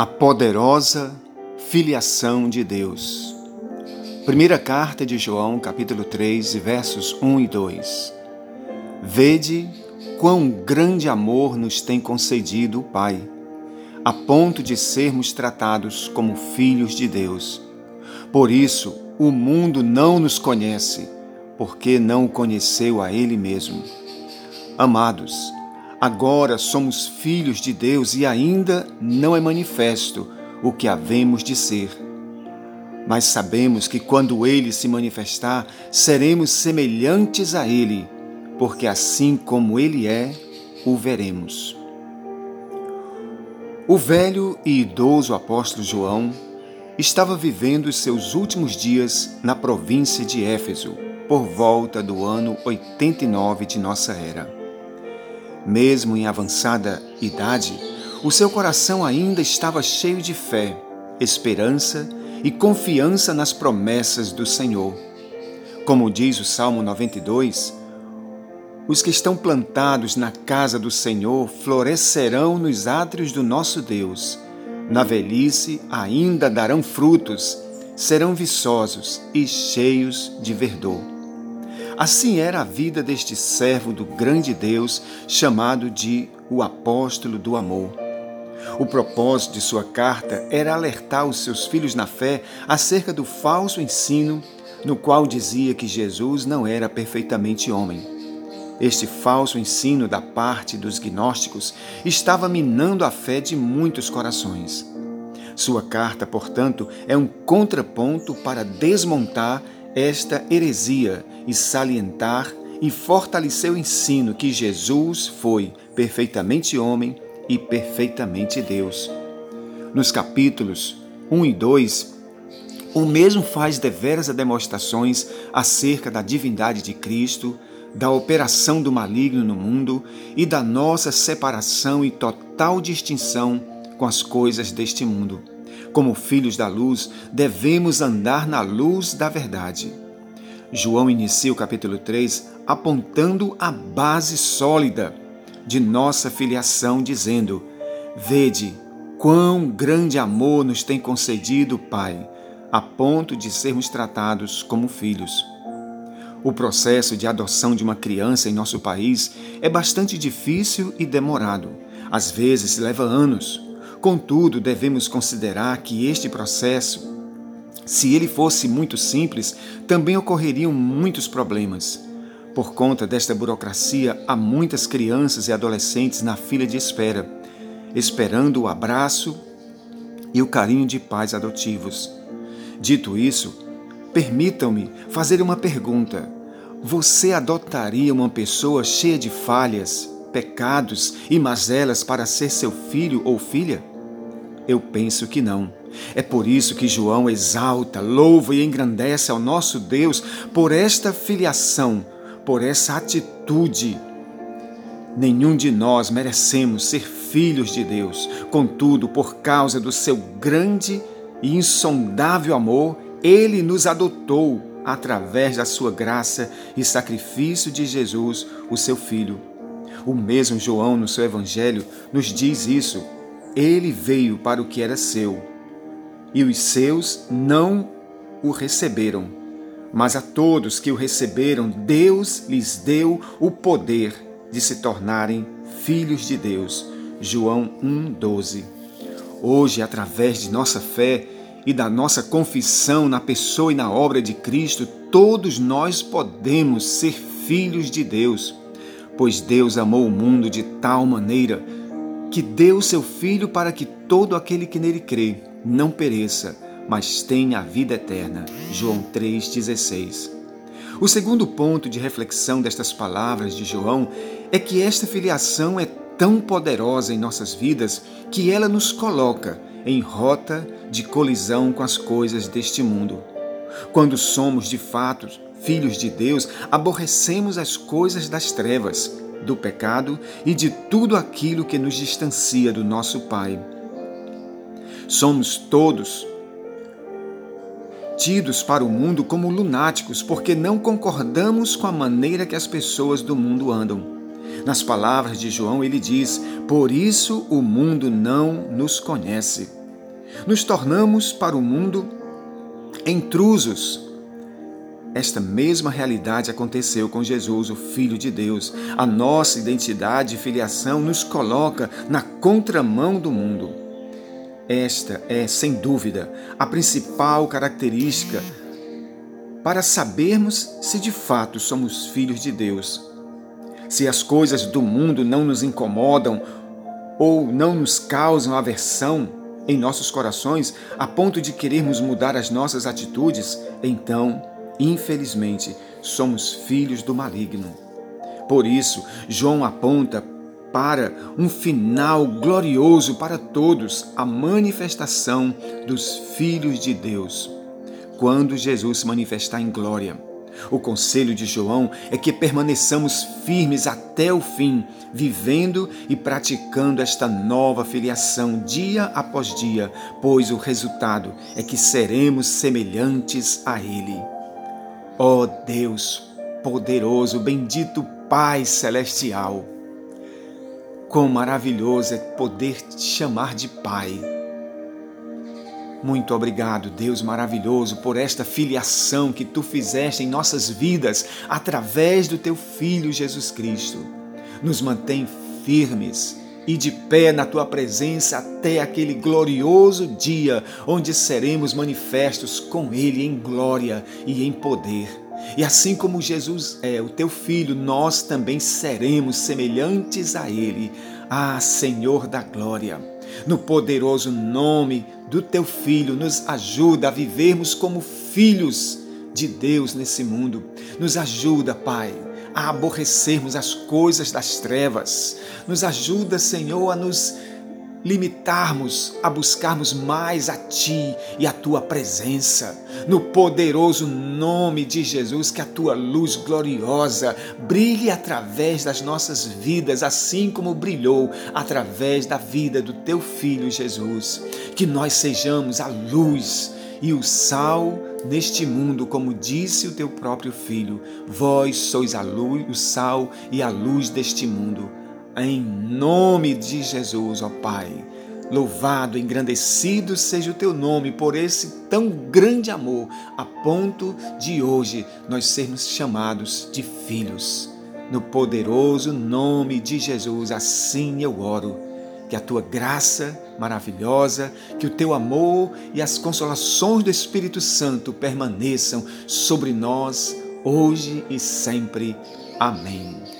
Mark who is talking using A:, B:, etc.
A: A poderosa filiação de Deus. Primeira carta de João, capítulo 3, versos 1 e 2. Vede quão grande amor nos tem concedido o Pai, a ponto de sermos tratados como filhos de Deus. Por isso, o mundo não nos conhece, porque não o conheceu a Ele mesmo. Amados, Agora somos filhos de Deus e ainda não é manifesto o que havemos de ser. Mas sabemos que quando ele se manifestar, seremos semelhantes a ele, porque assim como ele é, o veremos. O velho e idoso apóstolo João estava vivendo os seus últimos dias na província de Éfeso, por volta do ano 89 de nossa era. Mesmo em avançada idade, o seu coração ainda estava cheio de fé, esperança e confiança nas promessas do Senhor. Como diz o Salmo 92, os que estão plantados na casa do Senhor florescerão nos átrios do nosso Deus. Na velhice ainda darão frutos, serão viçosos e cheios de verdor. Assim era a vida deste servo do grande Deus, chamado de o apóstolo do amor. O propósito de sua carta era alertar os seus filhos na fé acerca do falso ensino no qual dizia que Jesus não era perfeitamente homem. Este falso ensino da parte dos gnósticos estava minando a fé de muitos corações. Sua carta, portanto, é um contraponto para desmontar esta heresia e salientar e fortalecer o ensino que Jesus foi perfeitamente homem e perfeitamente Deus. Nos capítulos 1 e 2, o mesmo faz deveras demonstrações acerca da divindade de Cristo, da operação do maligno no mundo e da nossa separação e total distinção com as coisas deste mundo. Como filhos da luz, devemos andar na luz da verdade. João inicia o capítulo 3 apontando a base sólida de nossa filiação, dizendo: Vede quão grande amor nos tem concedido o Pai, a ponto de sermos tratados como filhos. O processo de adoção de uma criança em nosso país é bastante difícil e demorado. Às vezes leva anos. Contudo, devemos considerar que este processo se ele fosse muito simples, também ocorreriam muitos problemas. Por conta desta burocracia, há muitas crianças e adolescentes na fila de espera, esperando o abraço e o carinho de pais adotivos. Dito isso, permitam-me fazer uma pergunta. Você adotaria uma pessoa cheia de falhas, pecados e mazelas para ser seu filho ou filha? Eu penso que não. É por isso que João exalta, louva e engrandece ao nosso Deus por esta filiação, por essa atitude. Nenhum de nós merecemos ser filhos de Deus, contudo, por causa do seu grande e insondável amor, ele nos adotou através da sua graça e sacrifício de Jesus, o seu Filho. O mesmo João, no seu Evangelho, nos diz isso. Ele veio para o que era seu e os seus não o receberam. Mas a todos que o receberam, Deus lhes deu o poder de se tornarem filhos de Deus. João 1,12. Hoje, através de nossa fé e da nossa confissão na pessoa e na obra de Cristo, todos nós podemos ser filhos de Deus, pois Deus amou o mundo de tal maneira que deu seu Filho para que todo aquele que nele crê não pereça, mas tenha a vida eterna. João 3,16. O segundo ponto de reflexão destas palavras de João é que esta filiação é tão poderosa em nossas vidas que ela nos coloca em rota de colisão com as coisas deste mundo. Quando somos de fato filhos de Deus, aborrecemos as coisas das trevas, do pecado e de tudo aquilo que nos distancia do nosso Pai. Somos todos tidos para o mundo como lunáticos porque não concordamos com a maneira que as pessoas do mundo andam. Nas palavras de João, ele diz: Por isso o mundo não nos conhece. Nos tornamos para o mundo intrusos. Esta mesma realidade aconteceu com Jesus, o Filho de Deus. A nossa identidade e filiação nos coloca na contramão do mundo. Esta é, sem dúvida, a principal característica para sabermos se de fato somos filhos de Deus. Se as coisas do mundo não nos incomodam ou não nos causam aversão em nossos corações a ponto de querermos mudar as nossas atitudes, então, infelizmente, somos filhos do maligno. Por isso, João aponta para um final glorioso para todos, a manifestação dos filhos de Deus. Quando Jesus se manifestar em glória, o conselho de João é que permaneçamos firmes até o fim, vivendo e praticando esta nova filiação dia após dia, pois o resultado é que seremos semelhantes a Ele. Ó oh Deus poderoso, bendito Pai celestial, Quão maravilhoso é poder te chamar de Pai. Muito obrigado, Deus maravilhoso, por esta filiação que tu fizeste em nossas vidas através do teu Filho Jesus Cristo. Nos mantém firmes e de pé na tua presença até aquele glorioso dia onde seremos manifestos com Ele em glória e em poder. E assim como Jesus é o teu filho, nós também seremos semelhantes a ele. Ah, Senhor da glória, no poderoso nome do teu filho, nos ajuda a vivermos como filhos de Deus nesse mundo. Nos ajuda, Pai, a aborrecermos as coisas das trevas. Nos ajuda, Senhor, a nos limitarmos a buscarmos mais a Ti e a Tua presença. No poderoso nome de Jesus, que a Tua luz gloriosa brilhe através das nossas vidas, assim como brilhou através da vida do Teu Filho Jesus. Que nós sejamos a luz e o sal neste mundo, como disse o Teu próprio Filho. Vós sois a luz, o sal e a luz deste mundo. Em nome de Jesus, ó Pai. Louvado, engrandecido seja o teu nome por esse tão grande amor, a ponto de hoje nós sermos chamados de filhos. No poderoso nome de Jesus, assim eu oro. Que a tua graça maravilhosa, que o teu amor e as consolações do Espírito Santo permaneçam sobre nós hoje e sempre. Amém.